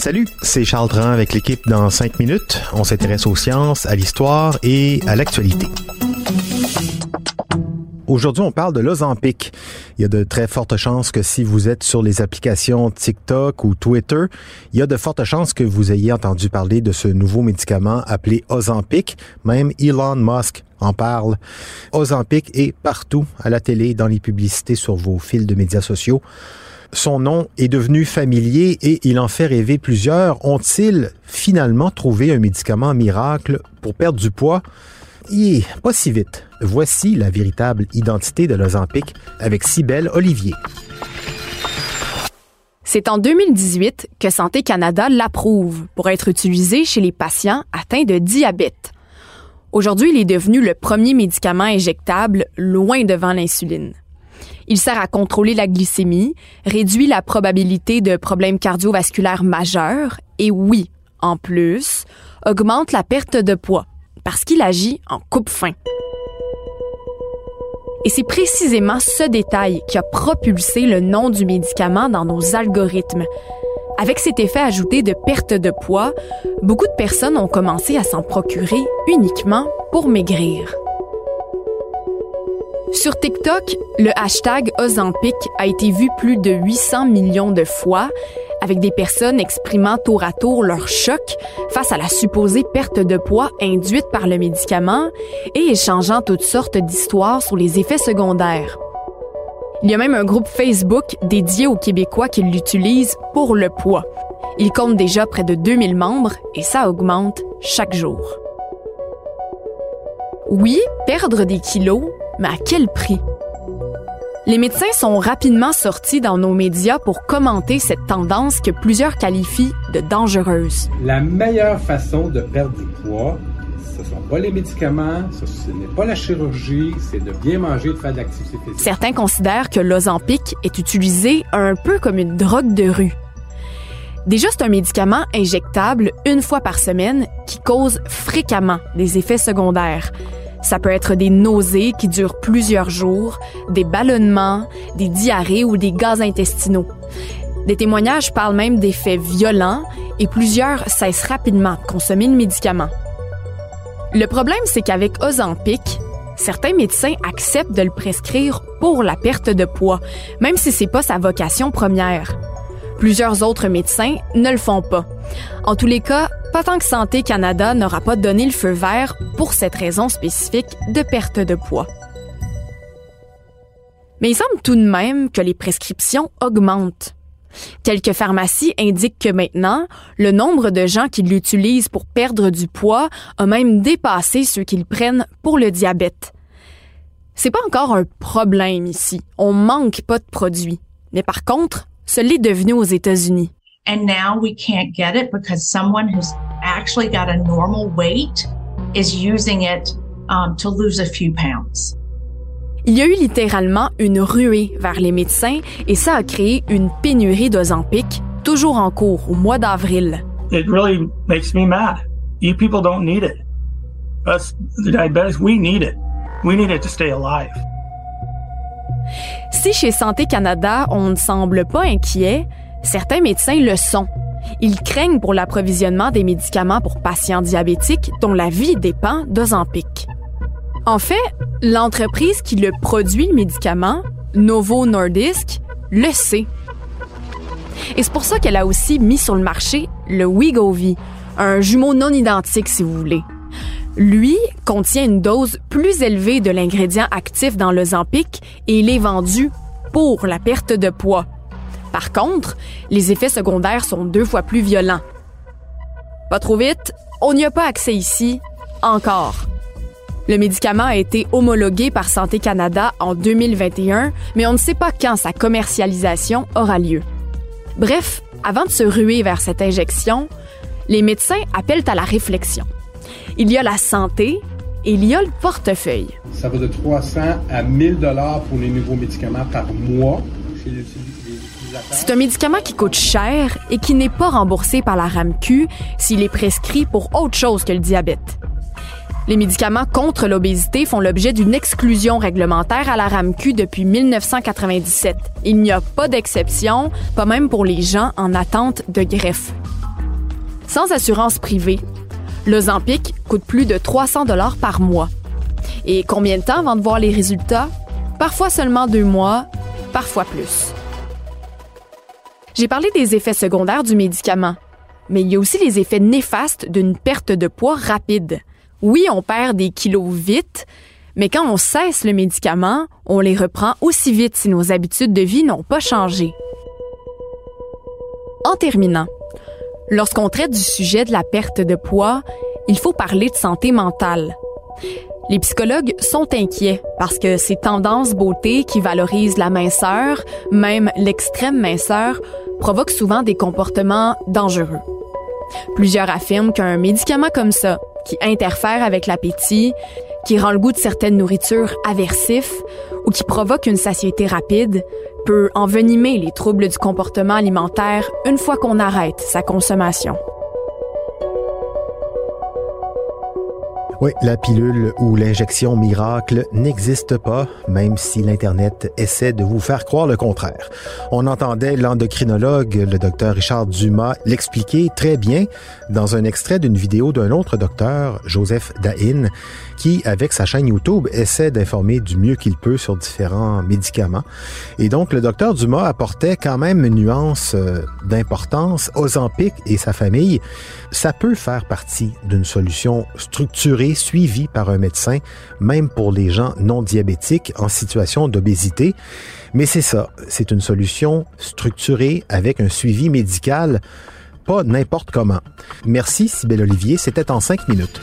Salut, c'est Charles Dran avec l'équipe dans 5 minutes. On s'intéresse aux sciences, à l'histoire et à l'actualité. Aujourd'hui, on parle de l'Ozempic. Il y a de très fortes chances que si vous êtes sur les applications TikTok ou Twitter, il y a de fortes chances que vous ayez entendu parler de ce nouveau médicament appelé Ozempic. Même Elon Musk en parle. Ozempic est partout, à la télé, dans les publicités, sur vos fils de médias sociaux. Son nom est devenu familier et il en fait rêver plusieurs. Ont-ils finalement trouvé un médicament miracle pour perdre du poids? Yeah, pas si vite. Voici la véritable identité de l'Ozempic avec Cybelle Olivier. C'est en 2018 que Santé Canada l'approuve pour être utilisé chez les patients atteints de diabète. Aujourd'hui, il est devenu le premier médicament injectable loin devant l'insuline. Il sert à contrôler la glycémie, réduit la probabilité de problèmes cardiovasculaires majeurs et oui, en plus, augmente la perte de poids parce qu'il agit en coupe-faim. Et c'est précisément ce détail qui a propulsé le nom du médicament dans nos algorithmes. Avec cet effet ajouté de perte de poids, beaucoup de personnes ont commencé à s'en procurer uniquement pour maigrir. Sur TikTok, le hashtag Ozempic a été vu plus de 800 millions de fois avec des personnes exprimant tour à tour leur choc face à la supposée perte de poids induite par le médicament et échangeant toutes sortes d'histoires sur les effets secondaires. Il y a même un groupe Facebook dédié aux Québécois qui l'utilisent pour le poids. Il compte déjà près de 2000 membres et ça augmente chaque jour. Oui, perdre des kilos, mais à quel prix? Les médecins sont rapidement sortis dans nos médias pour commenter cette tendance que plusieurs qualifient de dangereuse. La meilleure façon de perdre du poids, ce ne sont pas les médicaments, ce, n'est pas la chirurgie, c'est de bien manger et de faire de l'activité physique. Certains considèrent que l'Ozempic est utilisé un peu comme une drogue de rue. Déjà, c'est un médicament injectable une fois par semaine qui cause fréquemment des effets secondaires. Ça peut être des nausées qui durent plusieurs jours, des ballonnements, des diarrhées ou des gaz intestinaux. Des témoignages parlent même d'effets violents et plusieurs cessent rapidement de consommer le médicament. Le problème, c'est qu'avec Ozempic, certains médecins acceptent de le prescrire pour la perte de poids, même si c'est pas sa vocation première. Plusieurs autres médecins ne le font pas. En tous les cas, pas tant que Santé Canada n'aura pas donné le feu vert pour cette raison spécifique de perte de poids. Mais il semble tout de même que les prescriptions augmentent. Quelques pharmacies indiquent que maintenant, le nombre de gens qui l'utilisent pour perdre du poids a même dépassé ceux qui le prennent pour le diabète. C'est pas encore un problème ici. On manque pas de produits. Mais par contre, ce l'est devenu aux États-Unis. And now we can't get it because someone who's actually got a normal weight is using it um, to lose a few pounds. Il y a eu littéralement une ruée vers les médecins et ça a créé une pénurie d'Ozempic, toujours en cours au mois d'avril. It really makes me mad. You people don't need it. Us, the diabetics, we need it. We need it to stay alive. Si chez Santé Canada, on ne semble pas inquiet, Certains médecins le sont. Ils craignent pour l'approvisionnement des médicaments pour patients diabétiques dont la vie dépend d'Ozempic. En fait, l'entreprise qui le produit le médicament, Novo Nordisk, le sait. Et c'est pour ça qu'elle a aussi mis sur le marché le Wegovy, un jumeau non identique si vous voulez. Lui contient une dose plus élevée de l'ingrédient actif dans le Zampic et il est vendu pour la perte de poids. Par contre, les effets secondaires sont deux fois plus violents. Pas trop vite, on n'y a pas accès ici, encore. Le médicament a été homologué par Santé Canada en 2021, mais on ne sait pas quand sa commercialisation aura lieu. Bref, avant de se ruer vers cette injection, les médecins appellent à la réflexion. Il y a la santé et il y a le portefeuille. Ça va de 300 à 1000 dollars pour les nouveaux médicaments par mois chez les c'est un médicament qui coûte cher et qui n'est pas remboursé par la RAMQ s'il est prescrit pour autre chose que le diabète. Les médicaments contre l'obésité font l'objet d'une exclusion réglementaire à la RAMQ depuis 1997. Il n'y a pas d'exception, pas même pour les gens en attente de greffe. Sans assurance privée, l'Ozempic coûte plus de 300 dollars par mois. Et combien de temps avant de voir les résultats? Parfois seulement deux mois, parfois plus. J'ai parlé des effets secondaires du médicament, mais il y a aussi les effets néfastes d'une perte de poids rapide. Oui, on perd des kilos vite, mais quand on cesse le médicament, on les reprend aussi vite si nos habitudes de vie n'ont pas changé. En terminant, lorsqu'on traite du sujet de la perte de poids, il faut parler de santé mentale. Les psychologues sont inquiets parce que ces tendances beauté qui valorisent la minceur, même l'extrême minceur, provoquent souvent des comportements dangereux. Plusieurs affirment qu'un médicament comme ça, qui interfère avec l'appétit, qui rend le goût de certaines nourritures aversif ou qui provoque une satiété rapide, peut envenimer les troubles du comportement alimentaire une fois qu'on arrête sa consommation. Oui, la pilule ou l'injection miracle n'existe pas, même si l'Internet essaie de vous faire croire le contraire. On entendait l'endocrinologue, le docteur Richard Dumas, l'expliquer très bien dans un extrait d'une vidéo d'un autre docteur, Joseph Dahin, qui, avec sa chaîne YouTube, essaie d'informer du mieux qu'il peut sur différents médicaments. Et donc, le docteur Dumas apportait quand même une nuance euh, d'importance. Ozempic et sa famille, ça peut faire partie d'une solution structurée, suivie par un médecin, même pour les gens non diabétiques en situation d'obésité. Mais c'est ça, c'est une solution structurée avec un suivi médical, pas n'importe comment. Merci, Sybelle Olivier, c'était en cinq minutes.